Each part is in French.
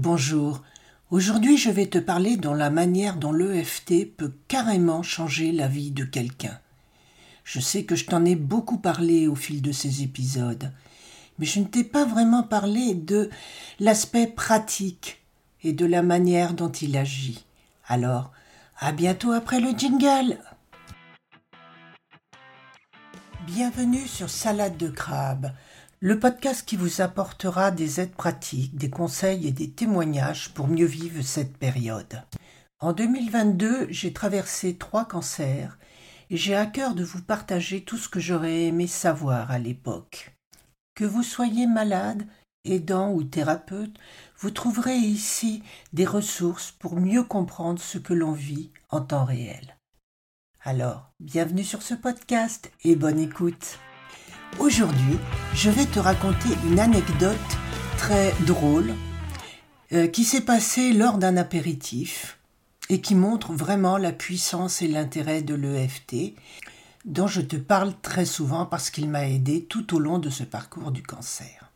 Bonjour. Aujourd'hui, je vais te parler de la manière dont l'EFT peut carrément changer la vie de quelqu'un. Je sais que je t'en ai beaucoup parlé au fil de ces épisodes, mais je ne t'ai pas vraiment parlé de l'aspect pratique et de la manière dont il agit. Alors, à bientôt après le jingle. Bienvenue sur Salade de crabe, le podcast qui vous apportera des aides pratiques, des conseils et des témoignages pour mieux vivre cette période. En 2022, j'ai traversé trois cancers et j'ai à cœur de vous partager tout ce que j'aurais aimé savoir à l'époque. Que vous soyez malade, aidant ou thérapeute, vous trouverez ici des ressources pour mieux comprendre ce que l'on vit en temps réel. Alors, bienvenue sur ce podcast et bonne écoute. Aujourd'hui, je vais te raconter une anecdote très drôle euh, qui s'est passée lors d'un apéritif et qui montre vraiment la puissance et l'intérêt de l'EFT dont je te parle très souvent parce qu'il m'a aidé tout au long de ce parcours du cancer.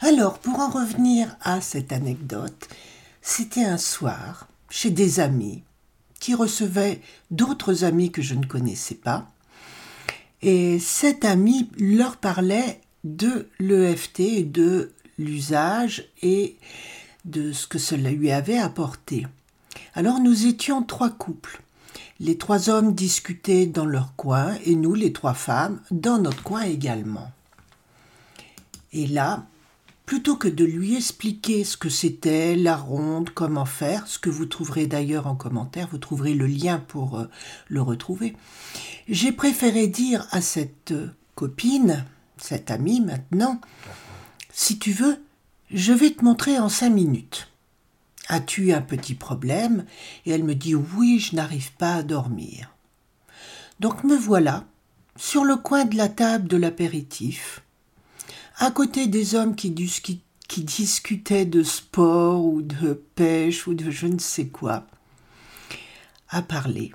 Alors, pour en revenir à cette anecdote, c'était un soir chez des amis qui recevaient d'autres amis que je ne connaissais pas et cet ami leur parlait de l'EFT de l'usage et de ce que cela lui avait apporté. Alors nous étions trois couples. Les trois hommes discutaient dans leur coin et nous, les trois femmes, dans notre coin également. Et là, plutôt que de lui expliquer ce que c'était, la ronde, comment faire, ce que vous trouverez d'ailleurs en commentaire, vous trouverez le lien pour euh, le retrouver, j'ai préféré dire à cette copine, cette amie maintenant, si tu veux, je vais te montrer en cinq minutes. As-tu un petit problème? Et elle me dit oui, je n'arrive pas à dormir. Donc me voilà, sur le coin de la table de l'apéritif, à côté des hommes qui, discutaient de sport ou de pêche ou de je ne sais quoi, à parler.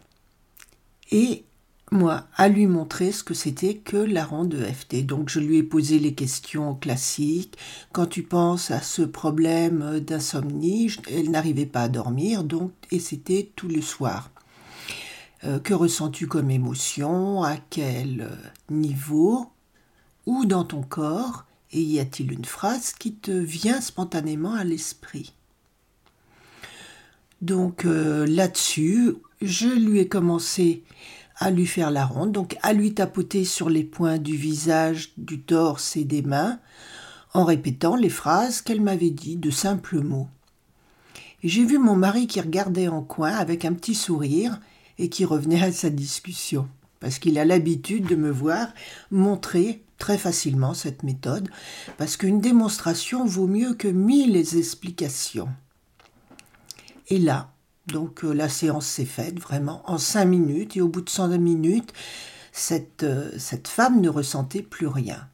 Et moi, à lui montrer ce que c'était que la ronde EFT. Donc je lui ai posé les questions classiques. Quand tu penses à ce problème d'insomnie, elle n'arrivait pas à dormir, donc et c'était tout le soir. Euh, que ressens-tu comme émotion? À quel niveau? Où dans ton corps et y a-t-il une phrase qui te vient spontanément à l'esprit? Donc euh, là-dessus, je lui ai commencé à lui faire la ronde, donc à lui tapoter sur les points du visage, du torse et des mains, en répétant les phrases qu'elle m'avait dit de simples mots. J'ai vu mon mari qui regardait en coin avec un petit sourire et qui revenait à sa discussion, parce qu'il a l'habitude de me voir montrer très facilement cette méthode, parce qu'une démonstration vaut mieux que mille explications. Et là, donc euh, la séance s'est faite vraiment en cinq minutes, et au bout de cinq minutes, cette, euh, cette femme ne ressentait plus rien.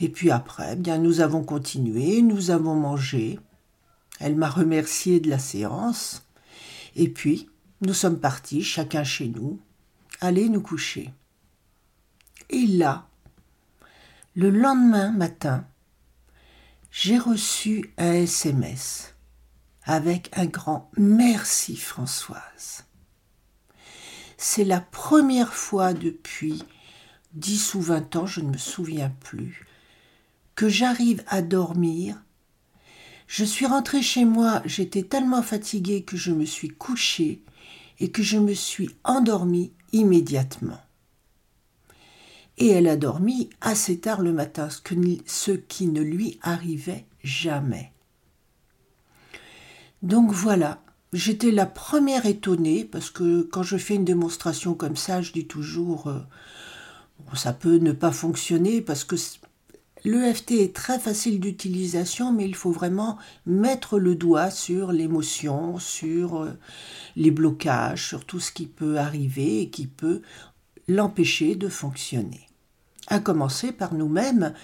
Et puis après, bien nous avons continué, nous avons mangé. Elle m'a remercié de la séance. Et puis, nous sommes partis, chacun chez nous, aller nous coucher. Et là, le lendemain matin, j'ai reçu un SMS avec un grand merci Françoise. C'est la première fois depuis dix ou vingt ans, je ne me souviens plus, que j'arrive à dormir. Je suis rentrée chez moi, j'étais tellement fatiguée que je me suis couchée et que je me suis endormie immédiatement et elle a dormi assez tard le matin, ce, qui ne lui arrivait jamais. Donc voilà, j'étais la première étonnée, parce que quand je fais une démonstration comme ça, je dis toujours, euh, ça peut ne pas fonctionner, parce que l'EFT est très facile d'utilisation, mais il faut vraiment mettre le doigt sur l'émotion, sur euh, les blocages, sur tout ce qui peut arriver et qui peut l'empêcher de fonctionner. À commencer par nous-mêmes,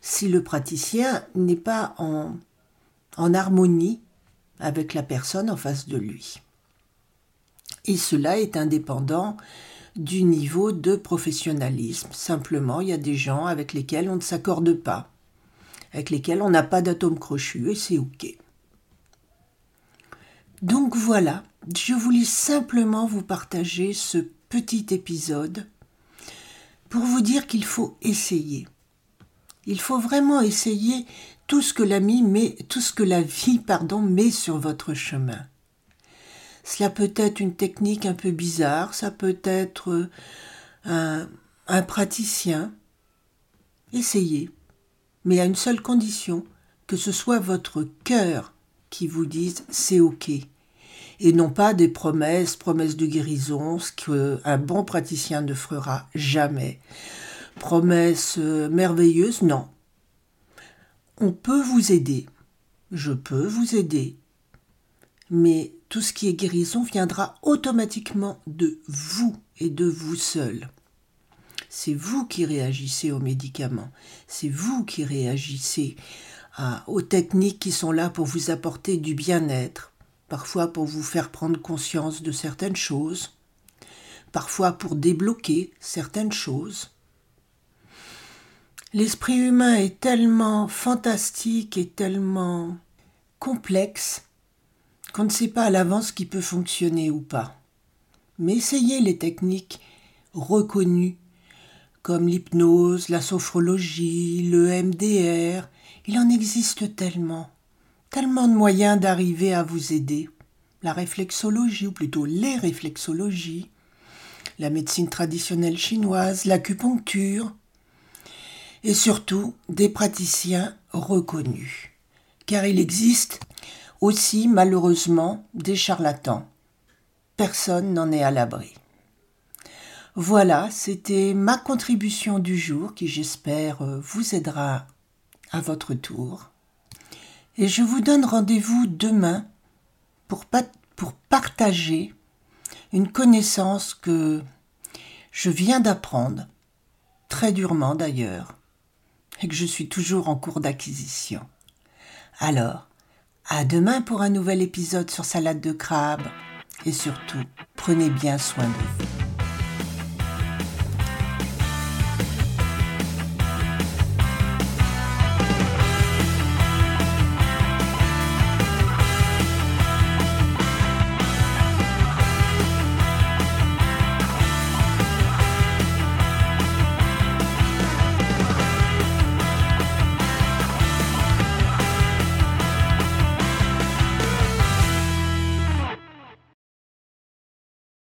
si le praticien n'est pas en, en harmonie avec la personne en face de lui. Et cela est indépendant du niveau de professionnalisme. Simplement, il y a des gens avec lesquels on ne s'accorde pas, avec lesquels on n'a pas d'atome crochu et c'est OK. Donc voilà, je voulais simplement vous partager ce petit épisode dire qu'il faut essayer. Il faut vraiment essayer tout ce que la vie met, tout ce que la vie, pardon, met sur votre chemin. Cela peut être une technique un peu bizarre, ça peut être euh, un, un praticien. Essayez, mais à une seule condition, que ce soit votre cœur qui vous dise c'est ok, et non pas des promesses, promesses de guérison, ce qu'un bon praticien ne fera jamais. Promesses euh, merveilleuses, non. On peut vous aider, je peux vous aider, mais tout ce qui est guérison viendra automatiquement de vous et de vous seul. C'est vous qui réagissez aux médicaments, c'est vous qui réagissez aux techniques qui sont là pour vous apporter du bien-être, parfois pour vous faire prendre conscience de certaines choses, parfois pour débloquer certaines choses. L'esprit humain est tellement fantastique et tellement complexe qu'on ne sait pas à l'avance ce qui peut fonctionner ou pas. Mais essayez les techniques reconnues comme l'hypnose, la sophrologie, le MDR. Il en existe tellement, tellement de moyens d'arriver à vous aider. La réflexologie, ou plutôt les réflexologies, la médecine traditionnelle chinoise, l'acupuncture, et surtout des praticiens reconnus. Car il existe aussi malheureusement des charlatans. Personne n'en est à l'abri. Voilà, c'était ma contribution du jour qui j'espère euh, vous aidera à votre tour. Et je vous donne rendez-vous demain pour, pour partager une connaissance que je viens d'apprendre, très durement d'ailleurs, et que je suis toujours en cours d'acquisition. Alors, à demain pour un nouvel épisode sur salade de crabe et surtout, prenez bien soin de vous.